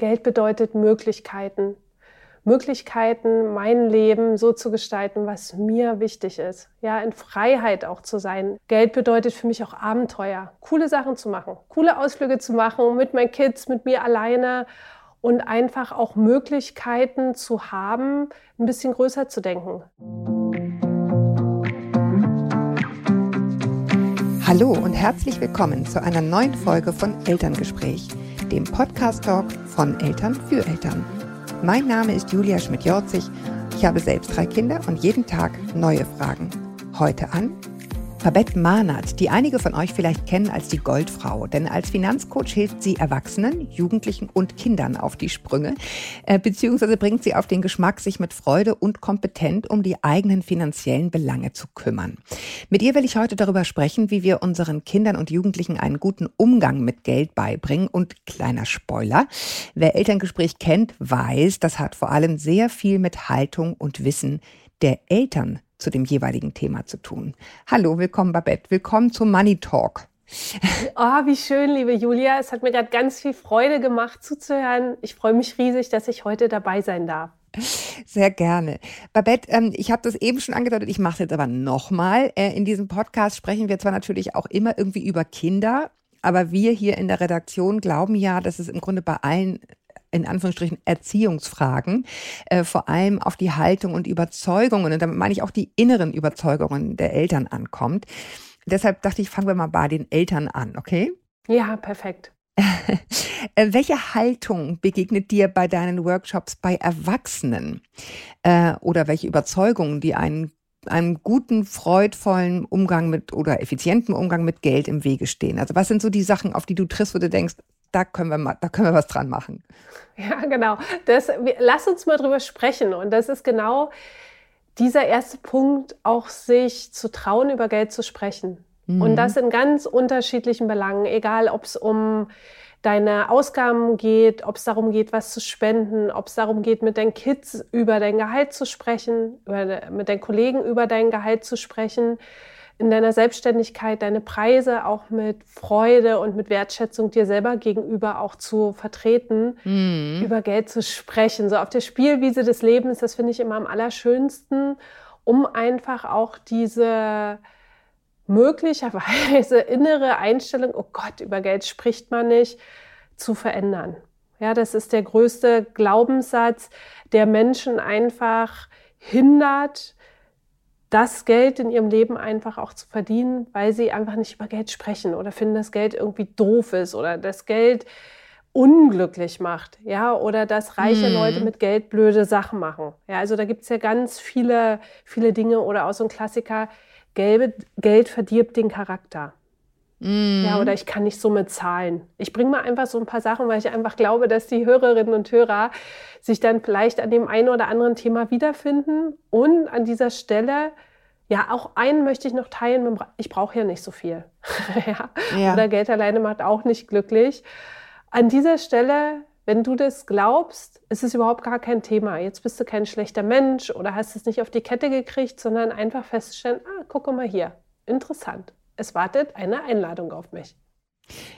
Geld bedeutet Möglichkeiten. Möglichkeiten, mein Leben so zu gestalten, was mir wichtig ist. Ja, in Freiheit auch zu sein. Geld bedeutet für mich auch Abenteuer. Coole Sachen zu machen, coole Ausflüge zu machen mit meinen Kids, mit mir alleine und einfach auch Möglichkeiten zu haben, ein bisschen größer zu denken. Hallo und herzlich willkommen zu einer neuen Folge von Elterngespräch, dem Podcast-Talk von Eltern für Eltern. Mein Name ist Julia Schmidt-Jorzig. Ich habe selbst drei Kinder und jeden Tag neue Fragen. Heute an Babette Mahnert, die einige von euch vielleicht kennen als die Goldfrau, denn als Finanzcoach hilft sie Erwachsenen, Jugendlichen und Kindern auf die Sprünge, äh, beziehungsweise bringt sie auf den Geschmack, sich mit Freude und kompetent um die eigenen finanziellen Belange zu kümmern. Mit ihr will ich heute darüber sprechen, wie wir unseren Kindern und Jugendlichen einen guten Umgang mit Geld beibringen und kleiner Spoiler, wer Elterngespräch kennt, weiß, das hat vor allem sehr viel mit Haltung und Wissen der Eltern zu dem jeweiligen Thema zu tun. Hallo, willkommen Babette, willkommen zum Money Talk. Oh, wie schön, liebe Julia. Es hat mir gerade ganz viel Freude gemacht zuzuhören. Ich freue mich riesig, dass ich heute dabei sein darf. Sehr gerne. Babette, ähm, ich habe das eben schon angedeutet, ich mache es jetzt aber nochmal. Äh, in diesem Podcast sprechen wir zwar natürlich auch immer irgendwie über Kinder, aber wir hier in der Redaktion glauben ja, dass es im Grunde bei allen in Anführungsstrichen Erziehungsfragen, äh, vor allem auf die Haltung und Überzeugungen, und damit meine ich auch die inneren Überzeugungen der Eltern ankommt. Deshalb dachte ich, fangen wir mal bei den Eltern an, okay? Ja, perfekt. Äh, welche Haltung begegnet dir bei deinen Workshops bei Erwachsenen? Äh, oder welche Überzeugungen, die einen einem guten, freudvollen Umgang mit oder effizienten Umgang mit Geld im Wege stehen? Also was sind so die Sachen, auf die du triffst, wo du denkst, da können wir mal, da können wir was dran machen. Ja, genau. Das, lass uns mal drüber sprechen. Und das ist genau dieser erste Punkt, auch sich zu trauen, über Geld zu sprechen. Mhm. Und das in ganz unterschiedlichen Belangen, egal ob es um deine Ausgaben geht, ob es darum geht, was zu spenden, ob es darum geht, mit deinen Kids über dein Gehalt zu sprechen, über, mit deinen Kollegen über dein Gehalt zu sprechen in deiner Selbstständigkeit deine Preise auch mit Freude und mit Wertschätzung dir selber gegenüber auch zu vertreten, mhm. über Geld zu sprechen. So auf der Spielwiese des Lebens, das finde ich immer am allerschönsten, um einfach auch diese möglicherweise innere Einstellung, oh Gott, über Geld spricht man nicht, zu verändern. Ja, das ist der größte Glaubenssatz, der Menschen einfach hindert, das Geld in ihrem Leben einfach auch zu verdienen, weil sie einfach nicht über Geld sprechen oder finden, dass Geld irgendwie doof ist oder das Geld unglücklich macht, ja, oder dass reiche hm. Leute mit Geld blöde Sachen machen. Ja, also da gibt es ja ganz viele, viele Dinge oder auch so ein Klassiker, Gelbe, Geld verdirbt den Charakter. Mm. Ja, oder ich kann nicht so mit Zahlen. Ich bringe mal einfach so ein paar Sachen, weil ich einfach glaube, dass die Hörerinnen und Hörer sich dann vielleicht an dem einen oder anderen Thema wiederfinden. Und an dieser Stelle, ja, auch einen möchte ich noch teilen. Ich brauche ja nicht so viel. ja. ja. Oder Geld alleine macht auch nicht glücklich. An dieser Stelle, wenn du das glaubst, ist es überhaupt gar kein Thema. Jetzt bist du kein schlechter Mensch oder hast es nicht auf die Kette gekriegt, sondern einfach feststellen, ah, guck mal hier, interessant es wartet eine Einladung auf mich.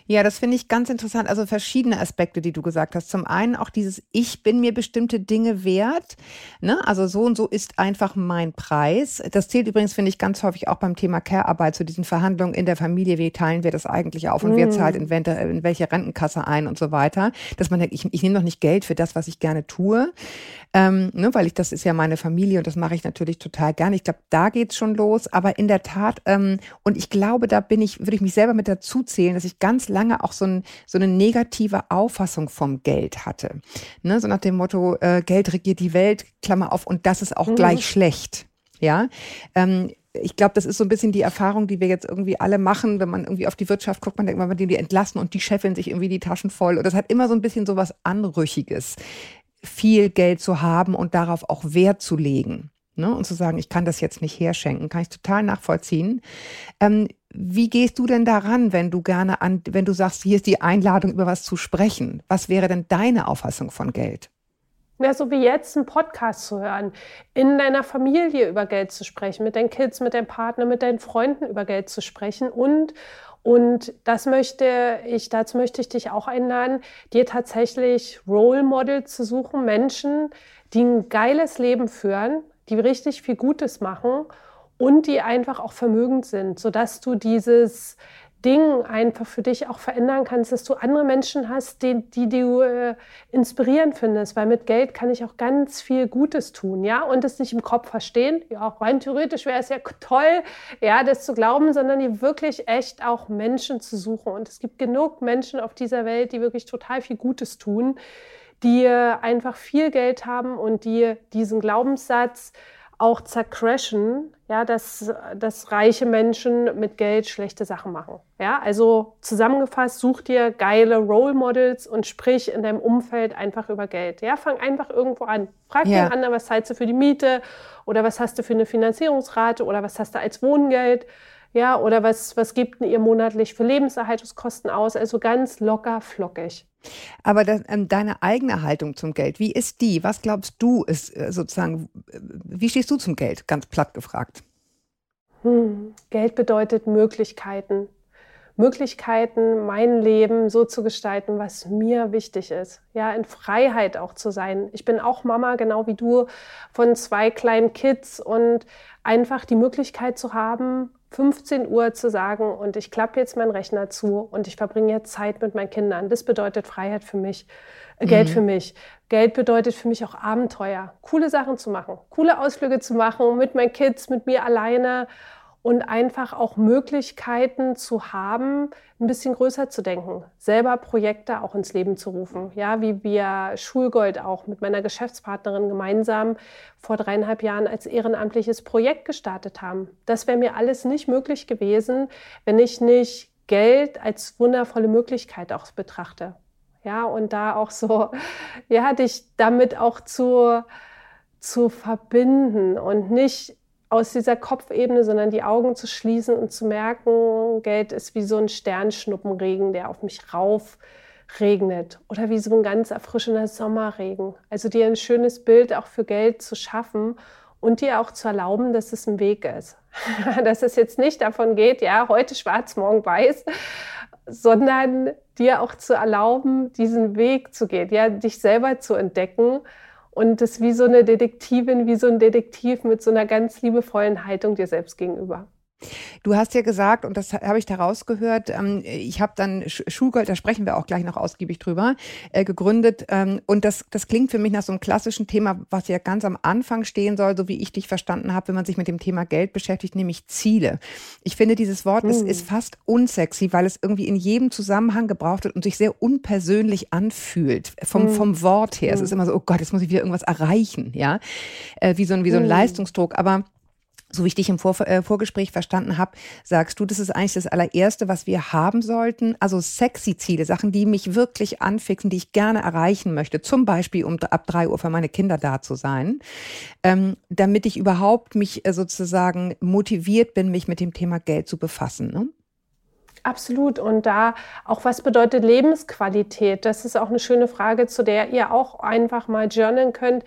Ja, das finde ich ganz interessant. Also verschiedene Aspekte, die du gesagt hast. Zum einen auch dieses Ich bin mir bestimmte Dinge wert. Ne? Also so und so ist einfach mein Preis. Das zählt übrigens, finde ich, ganz häufig auch beim Thema Care-Arbeit zu diesen Verhandlungen in der Familie. Wie teilen wir das eigentlich auf und mm. wer zahlt in, in, welche Rentenkasse ein und so weiter. Dass man denkt, ich, ich nehme doch nicht Geld für das, was ich gerne tue. Ähm, ne, weil ich, das ist ja meine Familie und das mache ich natürlich total gerne. Ich glaube, da geht's schon los. Aber in der Tat, ähm, und ich glaube, da bin ich, würde ich mich selber mit dazu zählen, dass ich ganz lange auch so, ein, so eine negative Auffassung vom Geld hatte. Ne? So nach dem Motto, äh, Geld regiert die Welt, Klammer auf, und das ist auch mhm. gleich schlecht. Ja. Ähm, ich glaube, das ist so ein bisschen die Erfahrung, die wir jetzt irgendwie alle machen, wenn man irgendwie auf die Wirtschaft guckt, man denkt man, die entlassen und die scheffeln sich irgendwie die Taschen voll. Und das hat immer so ein bisschen so was Anrüchiges, viel Geld zu haben und darauf auch Wert zu legen. Ne, und zu sagen, ich kann das jetzt nicht herschenken, kann ich total nachvollziehen. Ähm, wie gehst du denn daran, wenn du gerne an, wenn du sagst, hier ist die Einladung, über was zu sprechen? Was wäre denn deine Auffassung von Geld? Ja, so wie jetzt einen Podcast zu hören, in deiner Familie über Geld zu sprechen, mit deinen Kids, mit deinem Partner, mit deinen Freunden über Geld zu sprechen und Und das möchte ich, dazu möchte ich dich auch einladen, dir tatsächlich Role Model zu suchen, Menschen, die ein geiles Leben führen, die richtig viel Gutes machen und die einfach auch vermögend sind, sodass du dieses Ding einfach für dich auch verändern kannst, dass du andere Menschen hast, die, die du äh, inspirieren findest, weil mit Geld kann ich auch ganz viel Gutes tun, ja, und es nicht im Kopf verstehen. Ja, auch rein theoretisch wäre es ja toll, ja, das zu glauben, sondern die wirklich echt auch Menschen zu suchen. Und es gibt genug Menschen auf dieser Welt, die wirklich total viel Gutes tun, die einfach viel Geld haben und die diesen Glaubenssatz auch zercrashen, ja, dass, dass reiche Menschen mit Geld schlechte Sachen machen. Ja, also zusammengefasst, such dir geile Role Models und sprich in deinem Umfeld einfach über Geld. Ja, fang einfach irgendwo an. Frag ja. den anderen, was zahlst du für die Miete oder was hast du für eine Finanzierungsrate oder was hast du als Wohngeld. Ja, oder was, was gibt ihr monatlich für Lebenserhaltungskosten aus? Also ganz locker, flockig. Aber das, ähm, deine eigene Haltung zum Geld, wie ist die? Was glaubst du ist äh, sozusagen, wie stehst du zum Geld? Ganz platt gefragt. Hm. Geld bedeutet Möglichkeiten. Möglichkeiten, mein Leben so zu gestalten, was mir wichtig ist. Ja, in Freiheit auch zu sein. Ich bin auch Mama, genau wie du, von zwei kleinen Kids und einfach die Möglichkeit zu haben, 15 Uhr zu sagen und ich klappe jetzt meinen Rechner zu und ich verbringe jetzt Zeit mit meinen Kindern. Das bedeutet Freiheit für mich, äh, Geld mhm. für mich. Geld bedeutet für mich auch Abenteuer, coole Sachen zu machen, coole Ausflüge zu machen mit meinen Kids, mit mir alleine und einfach auch Möglichkeiten zu haben, ein bisschen größer zu denken, selber Projekte auch ins Leben zu rufen. Ja, wie wir Schulgold auch mit meiner Geschäftspartnerin gemeinsam vor dreieinhalb Jahren als ehrenamtliches Projekt gestartet haben. Das wäre mir alles nicht möglich gewesen, wenn ich nicht Geld als wundervolle Möglichkeit auch betrachte. Ja, und da auch so, ja, dich damit auch zu, zu verbinden und nicht aus dieser Kopfebene, sondern die Augen zu schließen und zu merken, Geld ist wie so ein Sternschnuppenregen, der auf mich rauf regnet oder wie so ein ganz erfrischender Sommerregen. Also dir ein schönes Bild auch für Geld zu schaffen und dir auch zu erlauben, dass es ein Weg ist. dass es jetzt nicht davon geht, ja, heute schwarz, morgen weiß, sondern dir auch zu erlauben, diesen Weg zu gehen, ja, dich selber zu entdecken und das wie so eine Detektivin, wie so ein Detektiv mit so einer ganz liebevollen Haltung dir selbst gegenüber. Du hast ja gesagt, und das habe ich da rausgehört, ähm, ich habe dann Schulgold, da sprechen wir auch gleich noch ausgiebig drüber, äh, gegründet. Ähm, und das, das klingt für mich nach so einem klassischen Thema, was ja ganz am Anfang stehen soll, so wie ich dich verstanden habe, wenn man sich mit dem Thema Geld beschäftigt, nämlich Ziele. Ich finde, dieses Wort ist, ist hm. fast unsexy, weil es irgendwie in jedem Zusammenhang gebraucht wird und sich sehr unpersönlich anfühlt. Vom, hm. vom Wort her. Es hm. ist immer so, oh Gott, jetzt muss ich wieder irgendwas erreichen, ja. Äh, wie so ein, wie so ein Leistungsdruck. Aber so wie ich dich im Vor äh, Vorgespräch verstanden habe, sagst du, das ist eigentlich das allererste, was wir haben sollten. Also sexy Ziele, Sachen, die mich wirklich anfixen, die ich gerne erreichen möchte. Zum Beispiel, um ab drei Uhr für meine Kinder da zu sein, ähm, damit ich überhaupt mich äh, sozusagen motiviert bin, mich mit dem Thema Geld zu befassen. Ne? Absolut. Und da auch, was bedeutet Lebensqualität? Das ist auch eine schöne Frage, zu der ihr auch einfach mal journalen könnt.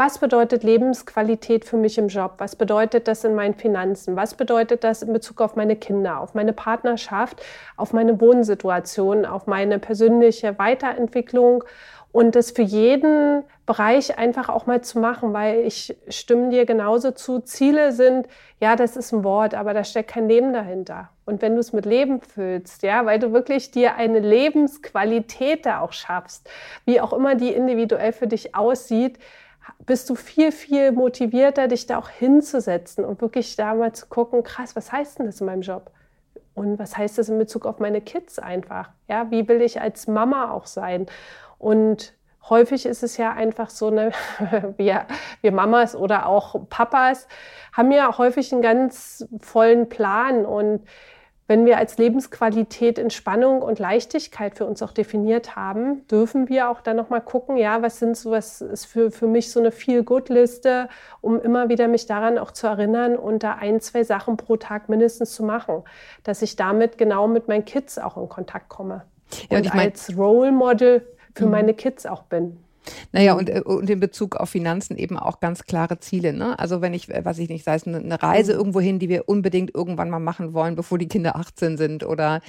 Was bedeutet Lebensqualität für mich im Job? Was bedeutet das in meinen Finanzen? Was bedeutet das in Bezug auf meine Kinder, auf meine Partnerschaft, auf meine Wohnsituation, auf meine persönliche Weiterentwicklung? Und das für jeden Bereich einfach auch mal zu machen, weil ich stimme dir genauso zu. Ziele sind, ja, das ist ein Wort, aber da steckt kein Leben dahinter. Und wenn du es mit Leben füllst, ja, weil du wirklich dir eine Lebensqualität da auch schaffst, wie auch immer die individuell für dich aussieht, bist du viel, viel motivierter, dich da auch hinzusetzen und wirklich da mal zu gucken, krass, was heißt denn das in meinem Job? Und was heißt das in Bezug auf meine Kids einfach? Ja, wie will ich als Mama auch sein? Und häufig ist es ja einfach so eine, wir, wir Mamas oder auch Papas haben ja häufig einen ganz vollen Plan und wenn wir als Lebensqualität Entspannung und Leichtigkeit für uns auch definiert haben, dürfen wir auch dann nochmal gucken, ja, was sind so, was ist für, für mich so eine Feel-Good-Liste, um immer wieder mich daran auch zu erinnern und da ein, zwei Sachen pro Tag mindestens zu machen, dass ich damit genau mit meinen Kids auch in Kontakt komme. Ja, und, und als Role Model für mhm. meine Kids auch bin. Naja, und, äh, und in Bezug auf Finanzen eben auch ganz klare Ziele. Ne? Also wenn ich, äh, was ich nicht, sei es eine Reise mhm. irgendwo hin, die wir unbedingt irgendwann mal machen wollen, bevor die Kinder 18 sind oder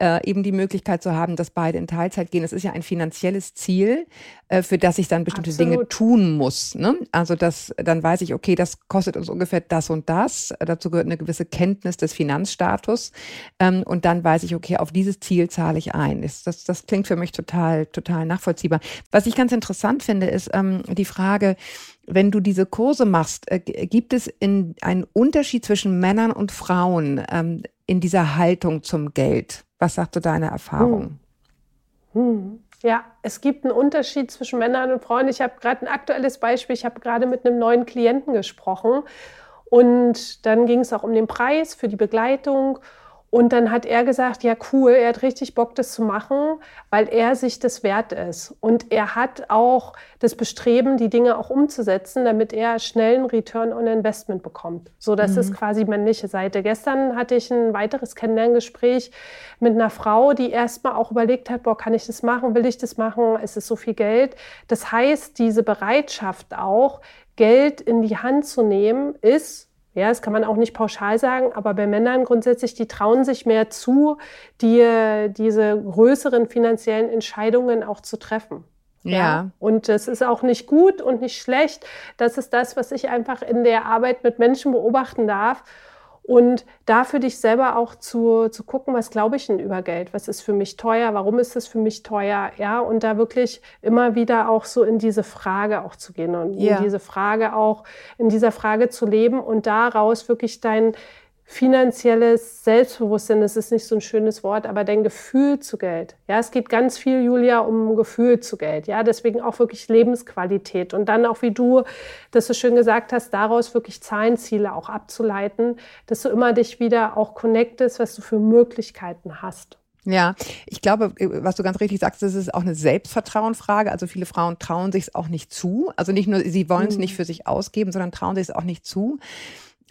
äh, eben die Möglichkeit zu haben, dass beide in Teilzeit gehen. Das ist ja ein finanzielles Ziel, für das ich dann bestimmte Absolut. Dinge tun muss. Ne? Also das, dann weiß ich, okay, das kostet uns ungefähr das und das. Dazu gehört eine gewisse Kenntnis des Finanzstatus. Ähm, und dann weiß ich, okay, auf dieses Ziel zahle ich ein. Das, das, das klingt für mich total, total nachvollziehbar. Was ich ganz interessant finde, ist ähm, die Frage, wenn du diese Kurse machst, äh, gibt es in, einen Unterschied zwischen Männern und Frauen ähm, in dieser Haltung zum Geld? Was sagst du deiner Erfahrung? Hm. Hm. Ja, es gibt einen Unterschied zwischen Männern und Frauen. Ich habe gerade ein aktuelles Beispiel. Ich habe gerade mit einem neuen Klienten gesprochen und dann ging es auch um den Preis für die Begleitung. Und dann hat er gesagt, ja cool, er hat richtig Bock, das zu machen, weil er sich das wert ist. Und er hat auch das Bestreben, die Dinge auch umzusetzen, damit er schnell einen Return on Investment bekommt. So, das mhm. ist quasi männliche Seite. Gestern hatte ich ein weiteres Kennenlerngespräch mit einer Frau, die erstmal auch überlegt hat, boah, kann ich das machen? Will ich das machen? Ist es so viel Geld? Das heißt, diese Bereitschaft auch, Geld in die Hand zu nehmen, ist ja, das kann man auch nicht pauschal sagen, aber bei Männern grundsätzlich, die trauen sich mehr zu, die, diese größeren finanziellen Entscheidungen auch zu treffen. Ja. ja. Und das ist auch nicht gut und nicht schlecht. Das ist das, was ich einfach in der Arbeit mit Menschen beobachten darf. Und da für dich selber auch zu, zu gucken, was glaube ich denn über Geld? Was ist für mich teuer? Warum ist es für mich teuer? Ja, und da wirklich immer wieder auch so in diese Frage auch zu gehen und ja. in diese Frage auch, in dieser Frage zu leben und daraus wirklich dein, finanzielles Selbstbewusstsein, das ist nicht so ein schönes Wort, aber dein Gefühl zu Geld. Ja, es geht ganz viel, Julia, um Gefühl zu Geld. Ja, deswegen auch wirklich Lebensqualität. Und dann auch, wie du das so schön gesagt hast, daraus wirklich Zahlenziele auch abzuleiten, dass du immer dich wieder auch connectest, was du für Möglichkeiten hast. Ja, ich glaube, was du ganz richtig sagst, das ist auch eine Selbstvertrauenfrage. Also viele Frauen trauen sich es auch nicht zu. Also nicht nur, sie wollen es mhm. nicht für sich ausgeben, sondern trauen sich es auch nicht zu.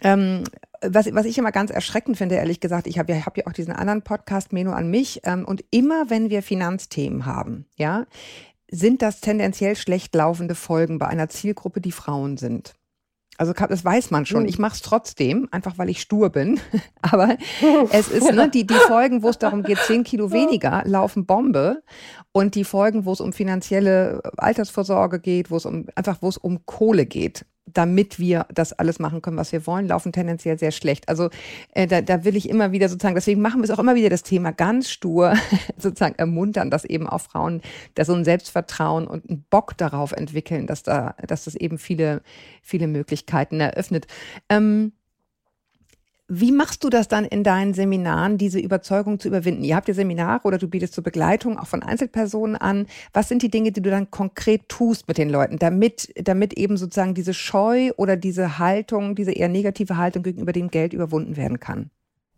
Ähm, was, was ich immer ganz erschreckend finde, ehrlich gesagt, ich habe ja, hab ja auch diesen anderen Podcast, Meno an mich, ähm, und immer wenn wir Finanzthemen haben, ja, sind das tendenziell schlecht laufende Folgen bei einer Zielgruppe, die Frauen sind. Also das weiß man schon. Hm. Ich mache es trotzdem, einfach weil ich stur bin. Aber es ist ne, die, die Folgen, wo es darum geht, zehn Kilo weniger, laufen Bombe. Und die Folgen, wo es um finanzielle Altersvorsorge geht, wo es um einfach, wo es um Kohle geht, damit wir das alles machen können, was wir wollen, laufen tendenziell sehr schlecht. Also äh, da, da will ich immer wieder sozusagen, deswegen machen wir es auch immer wieder das Thema ganz stur, sozusagen ermuntern, dass eben auch Frauen da so ein Selbstvertrauen und einen Bock darauf entwickeln, dass da, dass das eben viele, viele Möglichkeiten eröffnet. Ähm, wie machst du das dann in deinen Seminaren, diese Überzeugung zu überwinden? Ihr habt ja Seminare oder du bietest zur Begleitung auch von Einzelpersonen an. Was sind die Dinge, die du dann konkret tust mit den Leuten, damit, damit eben sozusagen diese Scheu oder diese Haltung, diese eher negative Haltung gegenüber dem Geld überwunden werden kann?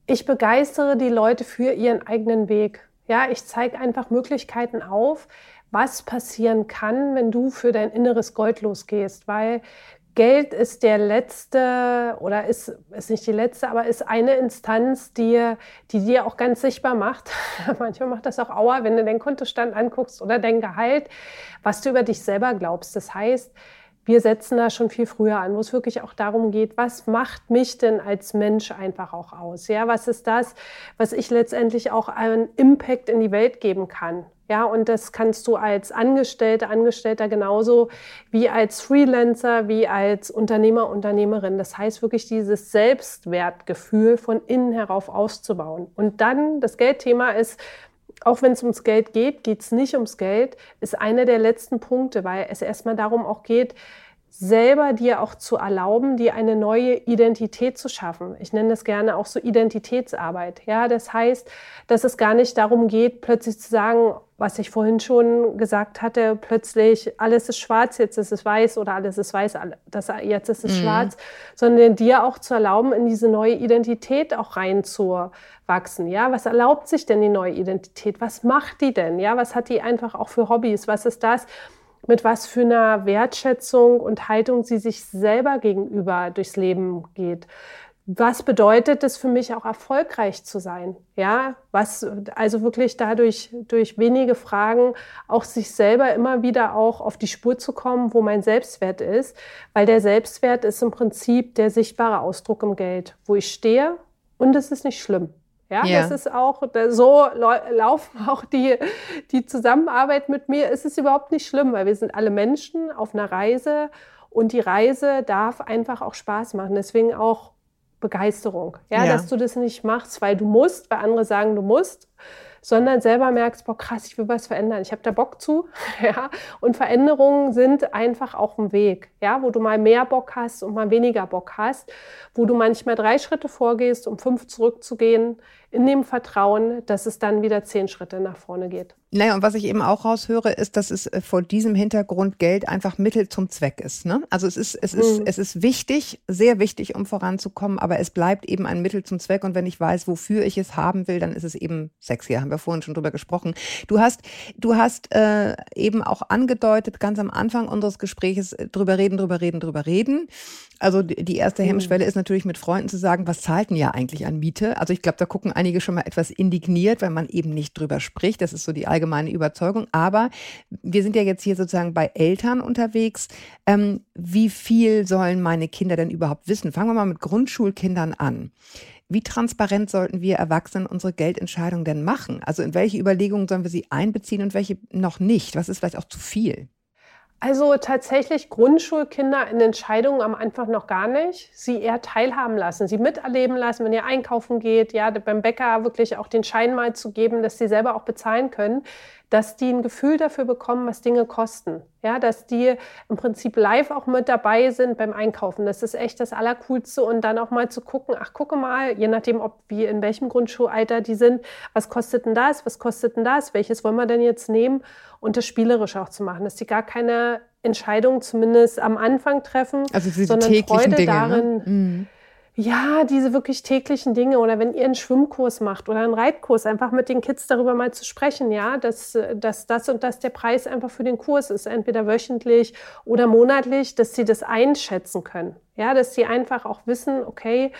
Ich begeistere die Leute für ihren eigenen Weg. Ja, ich zeige einfach Möglichkeiten auf, was passieren kann, wenn du für dein inneres Gold losgehst, weil Geld ist der letzte oder ist, ist nicht die letzte, aber ist eine Instanz, die, die dir auch ganz sichtbar macht. Manchmal macht das auch Aua, wenn du deinen Kontostand anguckst oder dein Gehalt, was du über dich selber glaubst. Das heißt, wir setzen da schon viel früher an, wo es wirklich auch darum geht, was macht mich denn als Mensch einfach auch aus? Ja, was ist das, was ich letztendlich auch einen Impact in die Welt geben kann? Ja, und das kannst du als Angestellte, Angestellter genauso wie als Freelancer, wie als Unternehmer, Unternehmerin. Das heißt wirklich dieses Selbstwertgefühl von innen herauf auszubauen. Und dann das Geldthema ist, auch wenn es ums Geld geht, geht es nicht ums Geld, ist einer der letzten Punkte, weil es erstmal darum auch geht, selber dir auch zu erlauben, dir eine neue Identität zu schaffen. Ich nenne das gerne auch so Identitätsarbeit. Ja, das heißt, dass es gar nicht darum geht, plötzlich zu sagen, was ich vorhin schon gesagt hatte, plötzlich alles ist schwarz, jetzt ist es weiß oder alles ist weiß, das, jetzt ist es mhm. schwarz, sondern dir auch zu erlauben, in diese neue Identität auch reinzuwachsen. Ja, was erlaubt sich denn die neue Identität? Was macht die denn? Ja, was hat die einfach auch für Hobbys? Was ist das? Mit was für einer Wertschätzung und Haltung sie sich selber gegenüber durchs Leben geht. was bedeutet es für mich auch erfolgreich zu sein? Ja, was, also wirklich dadurch, durch wenige Fragen auch sich selber immer wieder auch auf die Spur zu kommen, wo mein Selbstwert ist, weil der Selbstwert ist im Prinzip der sichtbare Ausdruck im Geld, wo ich stehe und es ist nicht schlimm. Ja, ja, das ist auch, so laufen auch die, die Zusammenarbeit mit mir. Es ist überhaupt nicht schlimm, weil wir sind alle Menschen auf einer Reise und die Reise darf einfach auch Spaß machen. Deswegen auch Begeisterung. Ja, ja, dass du das nicht machst, weil du musst, weil andere sagen, du musst, sondern selber merkst, boah, krass, ich will was verändern. Ich habe da Bock zu. Ja, und Veränderungen sind einfach auch ein Weg, ja, wo du mal mehr Bock hast und mal weniger Bock hast, wo du manchmal drei Schritte vorgehst, um fünf zurückzugehen, in dem Vertrauen, dass es dann wieder zehn Schritte nach vorne geht. Naja, und was ich eben auch raushöre, ist, dass es äh, vor diesem Hintergrund Geld einfach Mittel zum Zweck ist. Ne? Also es ist, es ist, mhm. es ist wichtig, sehr wichtig, um voranzukommen, aber es bleibt eben ein Mittel zum Zweck. Und wenn ich weiß, wofür ich es haben will, dann ist es eben sexy. Haben wir vorhin schon drüber gesprochen. Du hast, du hast äh, eben auch angedeutet, ganz am Anfang unseres Gespräches, äh, drüber reden, drüber reden, drüber reden. Also die erste mhm. Hemmschwelle ist natürlich mit Freunden zu sagen, was zahlt denn ja eigentlich an Miete? Also ich glaube, da gucken einige schon mal etwas indigniert, weil man eben nicht drüber spricht. Das ist so die allgemeine Überzeugung. Aber wir sind ja jetzt hier sozusagen bei Eltern unterwegs. Ähm, wie viel sollen meine Kinder denn überhaupt wissen? Fangen wir mal mit Grundschulkindern an. Wie transparent sollten wir Erwachsenen unsere Geldentscheidungen denn machen? Also in welche Überlegungen sollen wir sie einbeziehen und welche noch nicht? Was ist vielleicht auch zu viel? Also tatsächlich Grundschulkinder in Entscheidungen am Anfang noch gar nicht. Sie eher teilhaben lassen, sie miterleben lassen, wenn ihr einkaufen geht, ja, beim Bäcker wirklich auch den Schein mal zu geben, dass sie selber auch bezahlen können dass die ein Gefühl dafür bekommen, was Dinge kosten. Ja, dass die im Prinzip live auch mit dabei sind beim Einkaufen. Das ist echt das Allercoolste. Und dann auch mal zu gucken, ach, gucke mal, je nachdem, ob wie in welchem Grundschulalter die sind, was kostet denn das, was kostet denn das, welches wollen wir denn jetzt nehmen und das spielerisch auch zu machen, dass die gar keine Entscheidung zumindest am Anfang treffen, also diese sondern Freude Dinge, ne? darin. Ne? Mhm ja, diese wirklich täglichen Dinge oder wenn ihr einen Schwimmkurs macht oder einen Reitkurs, einfach mit den Kids darüber mal zu sprechen, ja, dass, dass das und das der Preis einfach für den Kurs ist, entweder wöchentlich oder monatlich, dass sie das einschätzen können. Ja, dass sie einfach auch wissen, okay,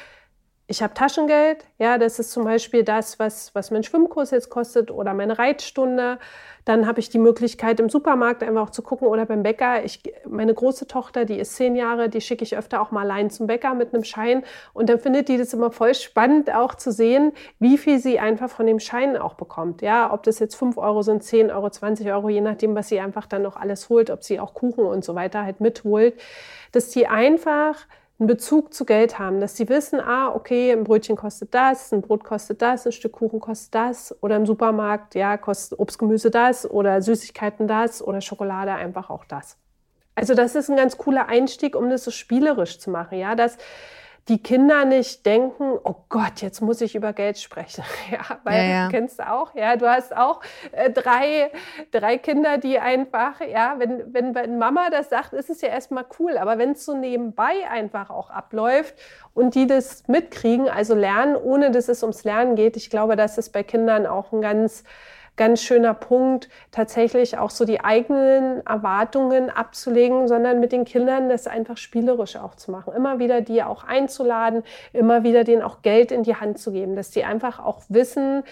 ich habe Taschengeld, ja, das ist zum Beispiel das, was, was mein Schwimmkurs jetzt kostet oder meine Reitstunde. Dann habe ich die Möglichkeit, im Supermarkt einfach auch zu gucken oder beim Bäcker. Ich, meine große Tochter, die ist zehn Jahre, die schicke ich öfter auch mal allein zum Bäcker mit einem Schein. Und dann findet die das immer voll spannend, auch zu sehen, wie viel sie einfach von dem Schein auch bekommt. Ja, ob das jetzt fünf Euro sind, zehn Euro, 20 Euro, je nachdem, was sie einfach dann noch alles holt, ob sie auch Kuchen und so weiter halt mitholt, dass die einfach einen Bezug zu Geld haben, dass sie wissen, ah, okay, ein Brötchen kostet das, ein Brot kostet das, ein Stück Kuchen kostet das oder im Supermarkt, ja, kostet Obst, Gemüse das oder Süßigkeiten das oder Schokolade einfach auch das. Also das ist ein ganz cooler Einstieg, um das so spielerisch zu machen, ja, dass die Kinder nicht denken, oh Gott, jetzt muss ich über Geld sprechen. Ja, weil ja, ja. du kennst auch, ja, du hast auch äh, drei, drei Kinder, die einfach, ja, wenn, wenn, wenn Mama das sagt, ist es ja erstmal cool, aber wenn es so nebenbei einfach auch abläuft und die das mitkriegen, also lernen, ohne dass es ums Lernen geht, ich glaube, das ist bei Kindern auch ein ganz ganz schöner Punkt, tatsächlich auch so die eigenen Erwartungen abzulegen, sondern mit den Kindern das einfach spielerisch auch zu machen. Immer wieder die auch einzuladen, immer wieder denen auch Geld in die Hand zu geben, dass die einfach auch wissen,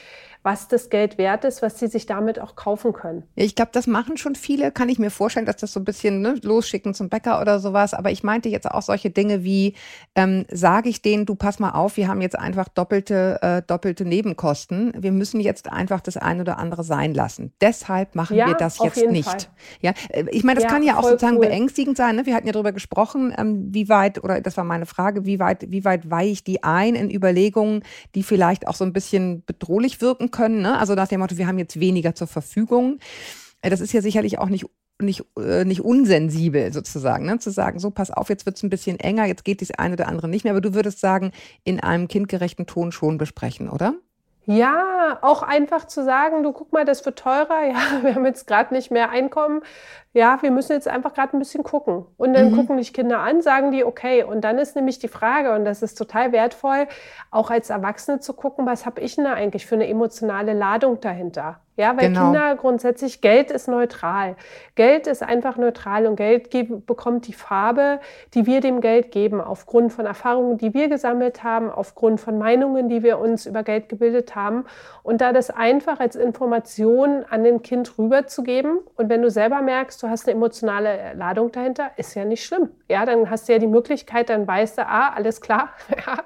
was das Geld wert ist, was sie sich damit auch kaufen können. Ich glaube, das machen schon viele. Kann ich mir vorstellen, dass das so ein bisschen ne, losschicken zum Bäcker oder sowas. Aber ich meinte jetzt auch solche Dinge wie, ähm, sage ich denen, du pass mal auf, wir haben jetzt einfach doppelte, äh, doppelte Nebenkosten. Wir müssen jetzt einfach das eine oder andere sein lassen. Deshalb machen ja, wir das jetzt nicht. Fall. Ja, äh, ich meine, das ja, kann ja auch sozusagen cool. beängstigend sein. Ne? Wir hatten ja darüber gesprochen, ähm, wie weit, oder das war meine Frage, wie weit, wie weit weiche ich die ein in Überlegungen, die vielleicht auch so ein bisschen bedrohlich wirken können. Ne? Also nach dem Motto, wir haben jetzt weniger zur Verfügung. Äh, das ist ja sicherlich auch nicht nicht, äh, nicht unsensibel sozusagen, ne? zu sagen, so pass auf, jetzt wird es ein bisschen enger, jetzt geht das eine oder andere nicht mehr, aber du würdest sagen, in einem kindgerechten Ton schon besprechen, oder? Ja, auch einfach zu sagen, du guck mal, das wird teurer, ja, wir haben jetzt gerade nicht mehr Einkommen, ja, wir müssen jetzt einfach gerade ein bisschen gucken. Und dann mhm. gucken dich Kinder an, sagen die, okay. Und dann ist nämlich die Frage, und das ist total wertvoll, auch als Erwachsene zu gucken, was habe ich denn da eigentlich für eine emotionale Ladung dahinter? Ja, weil genau. Kinder grundsätzlich, Geld ist neutral. Geld ist einfach neutral und Geld bekommt die Farbe, die wir dem Geld geben, aufgrund von Erfahrungen, die wir gesammelt haben, aufgrund von Meinungen, die wir uns über Geld gebildet haben. Und da das einfach als Information an den Kind rüberzugeben. Und wenn du selber merkst, du hast eine emotionale Ladung dahinter, ist ja nicht schlimm. Ja, dann hast du ja die Möglichkeit, dann weißt du, ah, alles klar. Ja,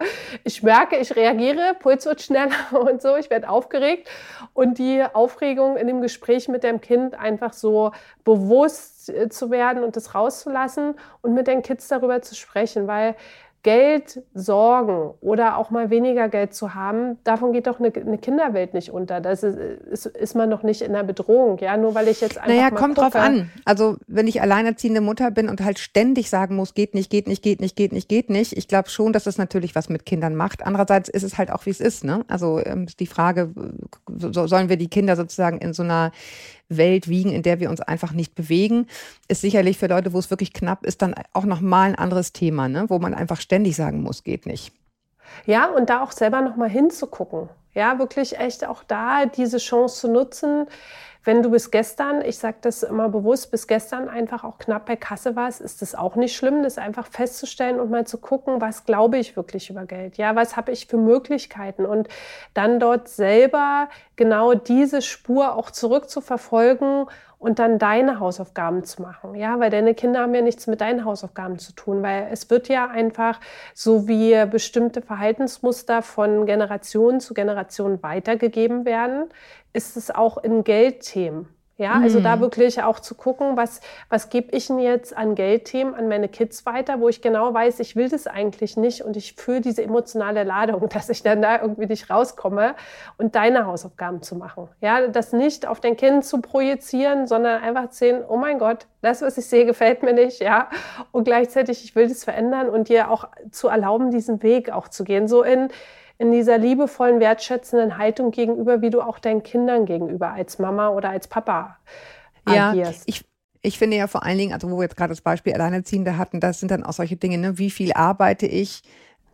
ich merke, ich reagiere, Puls wird schneller und so, ich werde aufgeregt. Und die Aufregung in dem Gespräch mit dem Kind einfach so bewusst äh, zu werden und das rauszulassen und mit den Kids darüber zu sprechen, weil Geld sorgen oder auch mal weniger Geld zu haben, davon geht doch eine, eine Kinderwelt nicht unter. Das ist, ist, ist, man noch nicht in der Bedrohung, ja, nur weil ich jetzt einfach Naja, mal kommt gucke. drauf an. Also, wenn ich alleinerziehende Mutter bin und halt ständig sagen muss, geht nicht, geht nicht, geht nicht, geht nicht, geht nicht, ich glaube schon, dass das natürlich was mit Kindern macht. Andererseits ist es halt auch, wie es ist, ne? Also, ähm, die Frage, so, sollen wir die Kinder sozusagen in so einer Welt wiegen, in der wir uns einfach nicht bewegen, ist sicherlich für Leute, wo es wirklich knapp ist, dann auch nochmal ein anderes Thema, ne? wo man einfach ständig sagen muss, geht nicht. Ja, und da auch selber nochmal hinzugucken. Ja, wirklich echt auch da diese Chance zu nutzen, wenn du bis gestern, ich sage das immer bewusst, bis gestern einfach auch knapp bei Kasse warst, ist das auch nicht schlimm, das einfach festzustellen und mal zu gucken, was glaube ich wirklich über Geld? Ja, was habe ich für Möglichkeiten? Und dann dort selber genau diese Spur auch zurückzuverfolgen und dann deine Hausaufgaben zu machen. Ja, weil deine Kinder haben ja nichts mit deinen Hausaufgaben zu tun, weil es wird ja einfach so wie bestimmte Verhaltensmuster von Generation zu Generation weitergegeben werden, ist es auch in Geldthemen. Ja, also da mhm. wirklich auch zu gucken, was, was gebe ich denn jetzt an Geldthemen an meine Kids weiter, wo ich genau weiß, ich will das eigentlich nicht und ich fühle diese emotionale Ladung, dass ich dann da irgendwie nicht rauskomme und deine Hausaufgaben zu machen. Ja, das nicht auf dein Kind zu projizieren, sondern einfach zu sehen, oh mein Gott, das, was ich sehe, gefällt mir nicht, ja. Und gleichzeitig, ich will das verändern und dir auch zu erlauben, diesen Weg auch zu gehen. So in, in dieser liebevollen, wertschätzenden Haltung gegenüber, wie du auch deinen Kindern gegenüber als Mama oder als Papa agierst. Ja, ich, ich finde ja vor allen Dingen, also wo wir jetzt gerade das Beispiel Alleinerziehende hatten, das sind dann auch solche Dinge, ne? wie viel arbeite ich,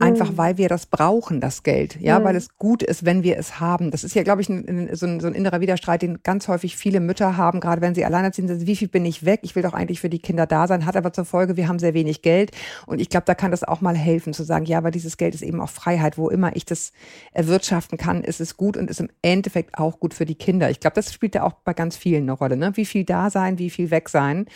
Einfach mhm. weil wir das brauchen, das Geld. Ja, mhm. weil es gut ist, wenn wir es haben. Das ist ja, glaube ich, ein, so, ein, so ein innerer Widerstreit, den ganz häufig viele Mütter haben, gerade wenn sie alleinerziehend sind. Wie viel bin ich weg? Ich will doch eigentlich für die Kinder da sein, hat aber zur Folge, wir haben sehr wenig Geld. Und ich glaube, da kann das auch mal helfen, zu sagen, ja, aber dieses Geld ist eben auch Freiheit. Wo immer ich das erwirtschaften kann, ist es gut und ist im Endeffekt auch gut für die Kinder. Ich glaube, das spielt ja auch bei ganz vielen eine Rolle. Ne? Wie viel da sein, wie viel weg sein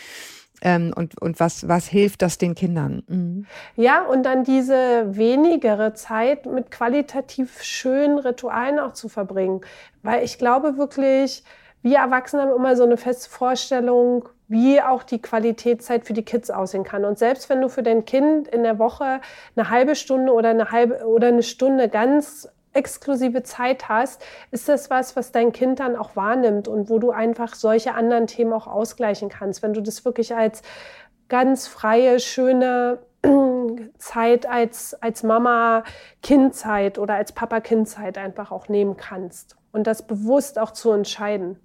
ähm, und, und was, was hilft das den Kindern? Mhm. Ja, und dann diese wenigere Zeit mit qualitativ schönen Ritualen auch zu verbringen. Weil ich glaube wirklich, wir Erwachsene haben immer so eine feste Vorstellung, wie auch die Qualitätszeit für die Kids aussehen kann. Und selbst wenn du für dein Kind in der Woche eine halbe Stunde oder eine halbe oder eine Stunde ganz exklusive Zeit hast, ist das was, was dein Kind dann auch wahrnimmt und wo du einfach solche anderen Themen auch ausgleichen kannst. Wenn du das wirklich als ganz freie, schöne Zeit als, als Mama-Kind-Zeit oder als Papa-Kind-Zeit einfach auch nehmen kannst und das bewusst auch zu entscheiden